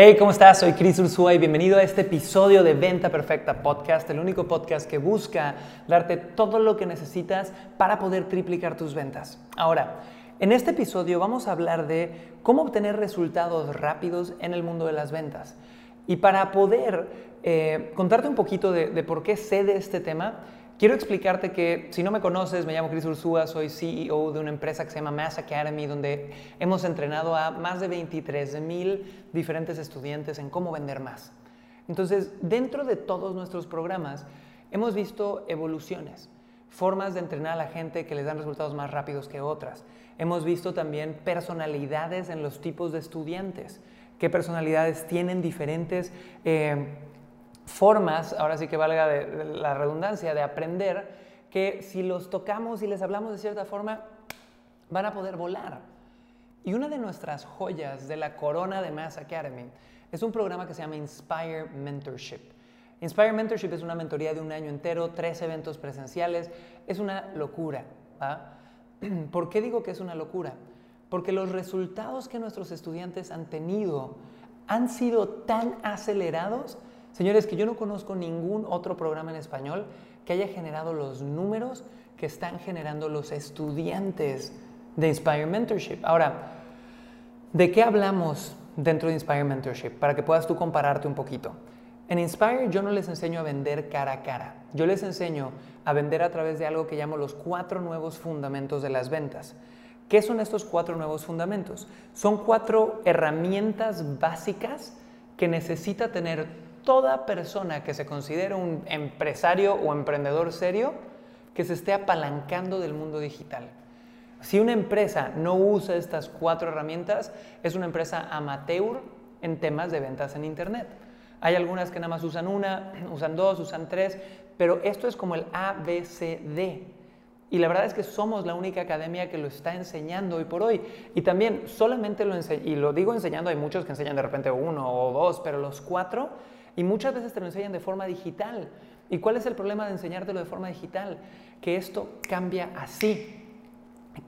Hey, ¿cómo estás? Soy Chris Ursúa y bienvenido a este episodio de Venta Perfecta Podcast, el único podcast que busca darte todo lo que necesitas para poder triplicar tus ventas. Ahora, en este episodio vamos a hablar de cómo obtener resultados rápidos en el mundo de las ventas. Y para poder eh, contarte un poquito de, de por qué sé de este tema, Quiero explicarte que si no me conoces, me llamo Chris Ursúa, soy CEO de una empresa que se llama Mass Academy, donde hemos entrenado a más de 23 mil diferentes estudiantes en cómo vender más. Entonces, dentro de todos nuestros programas, hemos visto evoluciones, formas de entrenar a la gente que les dan resultados más rápidos que otras. Hemos visto también personalidades en los tipos de estudiantes, qué personalidades tienen diferentes... Eh, formas, ahora sí que valga la redundancia, de aprender que si los tocamos y les hablamos de cierta forma, van a poder volar. Y una de nuestras joyas de la corona de Mass Academy es un programa que se llama Inspire Mentorship. Inspire Mentorship es una mentoría de un año entero, tres eventos presenciales, es una locura. ¿Por qué digo que es una locura? Porque los resultados que nuestros estudiantes han tenido han sido tan acelerados Señores, que yo no conozco ningún otro programa en español que haya generado los números que están generando los estudiantes de Inspire Mentorship. Ahora, ¿de qué hablamos dentro de Inspire Mentorship? Para que puedas tú compararte un poquito. En Inspire yo no les enseño a vender cara a cara. Yo les enseño a vender a través de algo que llamo los cuatro nuevos fundamentos de las ventas. ¿Qué son estos cuatro nuevos fundamentos? Son cuatro herramientas básicas que necesita tener toda persona que se considere un empresario o emprendedor serio que se esté apalancando del mundo digital. Si una empresa no usa estas cuatro herramientas, es una empresa amateur en temas de ventas en Internet. Hay algunas que nada más usan una, usan dos, usan tres, pero esto es como el ABCD. Y la verdad es que somos la única academia que lo está enseñando hoy por hoy. Y también solamente lo enseño, y lo digo enseñando, hay muchos que enseñan de repente uno o dos, pero los cuatro y muchas veces te lo enseñan de forma digital. ¿Y cuál es el problema de enseñártelo de forma digital? Que esto cambia así.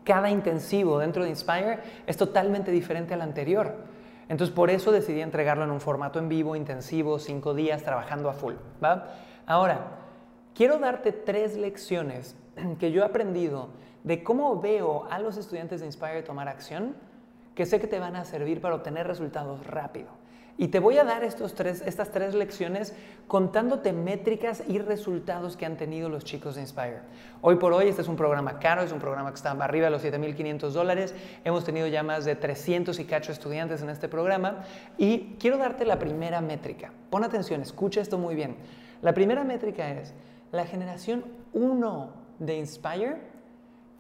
Cada intensivo dentro de Inspire es totalmente diferente al anterior. Entonces por eso decidí entregarlo en un formato en vivo, intensivo, cinco días, trabajando a full. Ahora, quiero darte tres lecciones que yo he aprendido de cómo veo a los estudiantes de Inspire tomar acción, que sé que te van a servir para obtener resultados rápido. Y te voy a dar estos tres, estas tres lecciones contándote métricas y resultados que han tenido los chicos de Inspire. Hoy por hoy este es un programa caro, es un programa que está arriba de los 7.500 dólares. Hemos tenido ya más de 300 y cacho estudiantes en este programa. Y quiero darte la primera métrica. Pon atención, escucha esto muy bien. La primera métrica es, la generación 1 de Inspire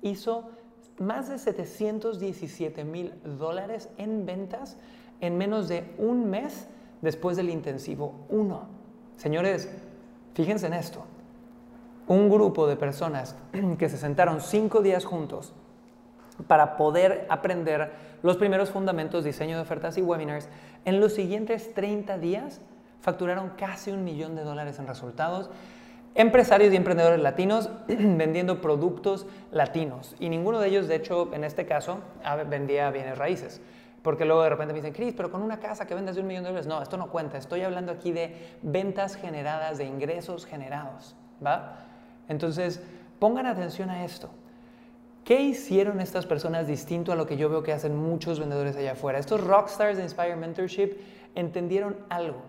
hizo más de 717 mil dólares en ventas en menos de un mes después del intensivo 1. Señores, fíjense en esto. Un grupo de personas que se sentaron cinco días juntos para poder aprender los primeros fundamentos, diseño de ofertas y webinars, en los siguientes 30 días facturaron casi un millón de dólares en resultados. Empresarios y emprendedores latinos vendiendo productos latinos. Y ninguno de ellos, de hecho, en este caso, vendía bienes raíces. Porque luego de repente me dicen, Cris, pero con una casa que vendas de un millón de dólares. No, esto no cuenta. Estoy hablando aquí de ventas generadas, de ingresos generados. ¿Va? Entonces, pongan atención a esto. ¿Qué hicieron estas personas distinto a lo que yo veo que hacen muchos vendedores allá afuera? Estos rockstars de Inspire Mentorship entendieron algo.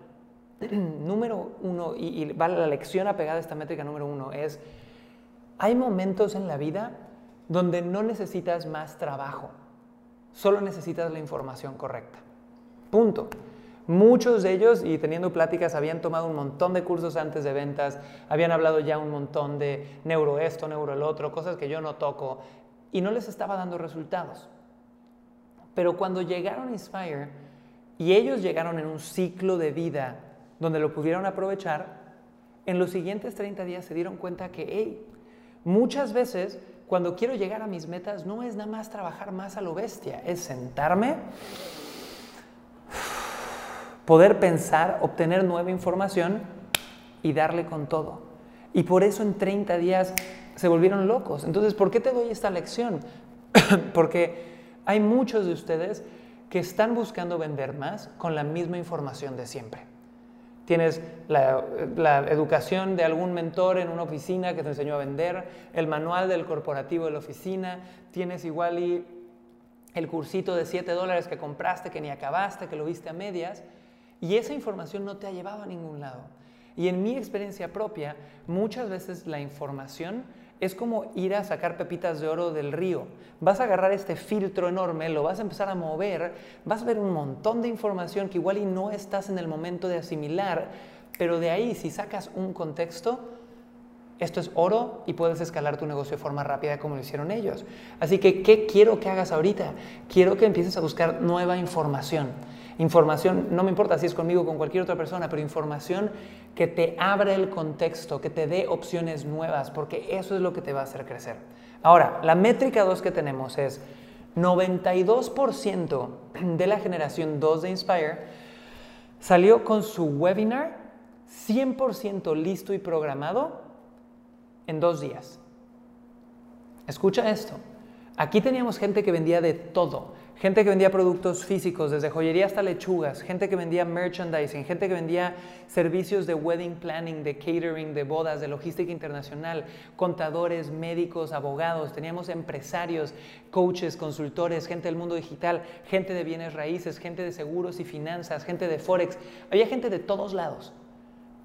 número uno, y, y la lección apegada a esta métrica número uno, es, hay momentos en la vida donde no necesitas más trabajo Solo necesitas la información correcta. Punto. Muchos de ellos, y teniendo pláticas, habían tomado un montón de cursos antes de ventas, habían hablado ya un montón de neuro esto, neuro el otro, cosas que yo no toco, y no les estaba dando resultados. Pero cuando llegaron a Inspire y ellos llegaron en un ciclo de vida donde lo pudieron aprovechar, en los siguientes 30 días se dieron cuenta que, hey, muchas veces cuando quiero llegar a mis metas no es nada más trabajar más a lo bestia, es sentarme, poder pensar, obtener nueva información y darle con todo. Y por eso en 30 días se volvieron locos. Entonces, ¿por qué te doy esta lección? Porque hay muchos de ustedes que están buscando vender más con la misma información de siempre. Tienes la, educación de algún mentor en una oficina que te enseñó a vender, el manual del corporativo de la oficina, tienes igual y el cursito de 7 dólares que compraste, que ni acabaste, que lo viste a medias, y esa información no te ha llevado a ningún lado. Y en mi experiencia propia, muchas veces la información es como ir a sacar pepitas de oro del río. Vas a agarrar este filtro enorme, lo vas a empezar a mover, vas a ver un montón de información que igual y no estás en el momento de asimilar, pero de ahí si sacas un contexto, esto es oro y puedes escalar tu negocio de forma rápida como lo hicieron ellos. Así que, ¿qué quiero que hagas ahorita? Quiero que empieces a buscar nueva información. Información, no me importa si es conmigo o con cualquier otra persona, pero información que te abra el contexto, que te dé opciones nuevas, porque eso es lo que te va a hacer crecer. Ahora, la métrica 2 que tenemos es 92% de la generación 2 de Inspire salió con su webinar 100% listo y programado en dos días. Escucha esto. Aquí teníamos gente que vendía de todo. Gente que vendía productos físicos, desde joyería hasta lechugas, gente que vendía merchandising, gente que vendía servicios de wedding planning, de catering, de bodas, de logística internacional, contadores, médicos, abogados, teníamos empresarios, coaches, consultores, gente del mundo digital, gente de bienes raíces, gente de seguros y finanzas, gente de forex. Había gente de todos lados.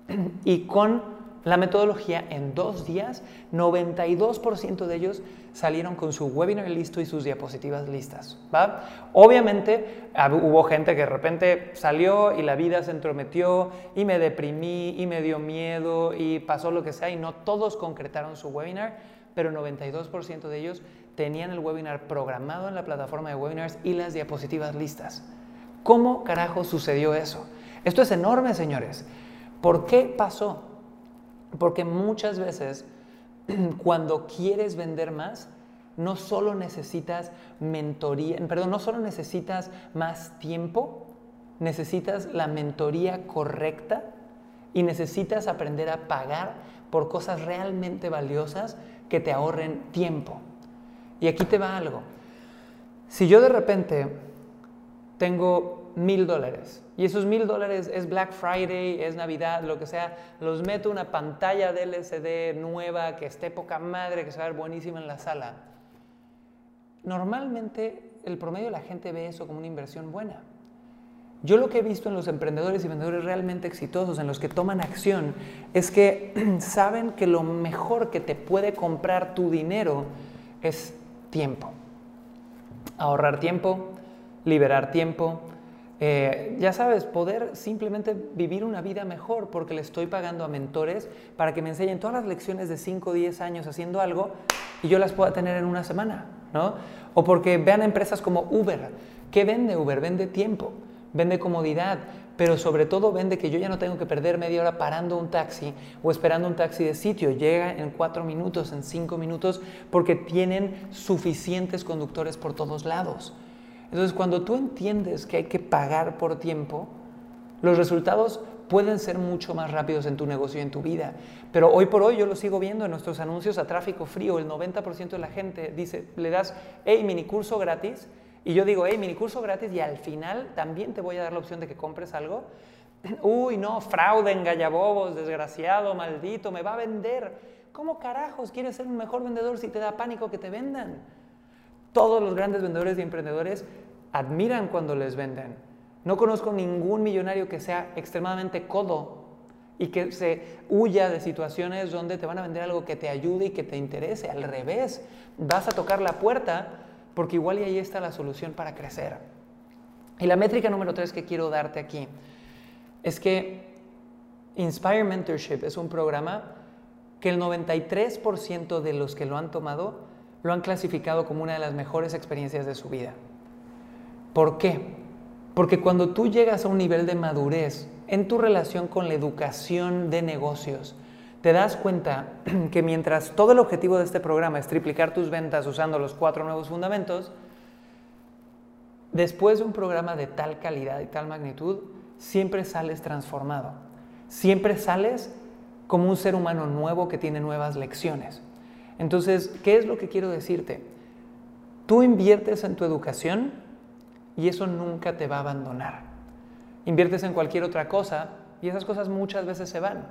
Y con la metodología, en dos días, 92% de ellos salieron con su webinar listo y sus diapositivas listas. Obviamente hubo gente que de repente salió y la vida se entrometió y me deprimí y me dio miedo y pasó lo que sea y no todos concretaron su webinar, pero 92% de ellos tenían el webinar programado en la plataforma de webinars y las diapositivas listas. ¿Cómo carajo sucedió eso? Esto es enorme, señores. ¿Por qué pasó? Porque muchas veces cuando quieres vender más, no solo necesitas mentoría, perdón, no solo necesitas más tiempo, necesitas la mentoría correcta y necesitas aprender a pagar por cosas realmente valiosas que te ahorren tiempo. Y aquí te va algo. Si yo de repente tengo mil dólares y esos mil dólares es Black Friday, es Navidad, lo que sea, los meto una pantalla de LCD nueva que esté poca madre, que se va a ver buenísima en la sala. Normalmente el promedio de la gente ve eso como una inversión buena. Yo lo que he visto en los emprendedores y vendedores realmente exitosos, en los que toman acción, es que saben que lo mejor que te puede comprar tu dinero es tiempo. Ahorrar tiempo, liberar tiempo, eh, ya sabes, poder simplemente vivir una vida mejor porque le estoy pagando a mentores para que me enseñen todas las lecciones de 5 o 10 años haciendo algo y yo las pueda tener en una semana, ¿no? O porque vean empresas como Uber. ¿Qué vende Uber? Vende tiempo, vende comodidad, pero sobre todo vende que yo ya no tengo que perder media hora parando un taxi o esperando un taxi de sitio. Llega en 4 minutos, en 5 minutos, porque tienen suficientes conductores por todos lados. Entonces, cuando tú entiendes que hay que pagar por tiempo, los resultados pueden ser mucho más rápidos en tu negocio y en tu vida. Pero hoy por hoy yo lo sigo viendo en nuestros anuncios a tráfico frío. El 90% de la gente dice, le das, hey, mini curso gratis. Y yo digo, hey, mini curso gratis y al final también te voy a dar la opción de que compres algo. Uy, no, fraude, engallabobos, desgraciado, maldito, me va a vender. ¿Cómo carajos quieres ser un mejor vendedor si te da pánico que te vendan? Todos los grandes vendedores y emprendedores admiran cuando les venden. No conozco ningún millonario que sea extremadamente codo y que se huya de situaciones donde te van a vender algo que te ayude y que te interese. Al revés, vas a tocar la puerta porque igual y ahí está la solución para crecer. Y la métrica número tres que quiero darte aquí es que Inspire Mentorship es un programa que el 93% de los que lo han tomado lo han clasificado como una de las mejores experiencias de su vida. ¿Por qué? Porque cuando tú llegas a un nivel de madurez en tu relación con la educación de negocios, te das cuenta que mientras todo el objetivo de este programa es triplicar tus ventas usando los cuatro nuevos fundamentos, después de un programa de tal calidad y tal magnitud, siempre sales transformado. Siempre sales como un ser humano nuevo que tiene nuevas lecciones. Entonces, ¿qué es lo que quiero decirte? Tú inviertes en tu educación y eso nunca te va a abandonar. Inviertes en cualquier otra cosa y esas cosas muchas veces se van.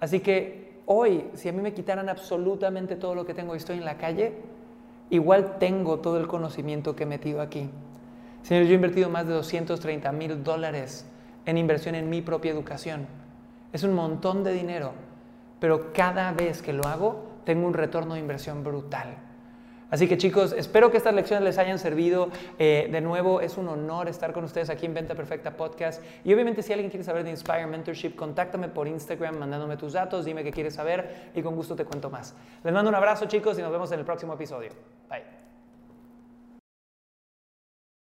Así que hoy, si a mí me quitaran absolutamente todo lo que tengo y estoy en la calle, igual tengo todo el conocimiento que he metido aquí. Señores, yo he invertido más de 230 mil dólares en inversión en mi propia educación. Es un montón de dinero, pero cada vez que lo hago, tengo un retorno de inversión brutal. Así que chicos, espero que estas lecciones les hayan servido. Eh, de nuevo, es un honor estar con ustedes aquí en Venta Perfecta Podcast. Y obviamente si alguien quiere saber de Inspire Mentorship, contáctame por Instagram mandándome tus datos, dime qué quieres saber y con gusto te cuento más. Les mando un abrazo chicos y nos vemos en el próximo episodio. Bye.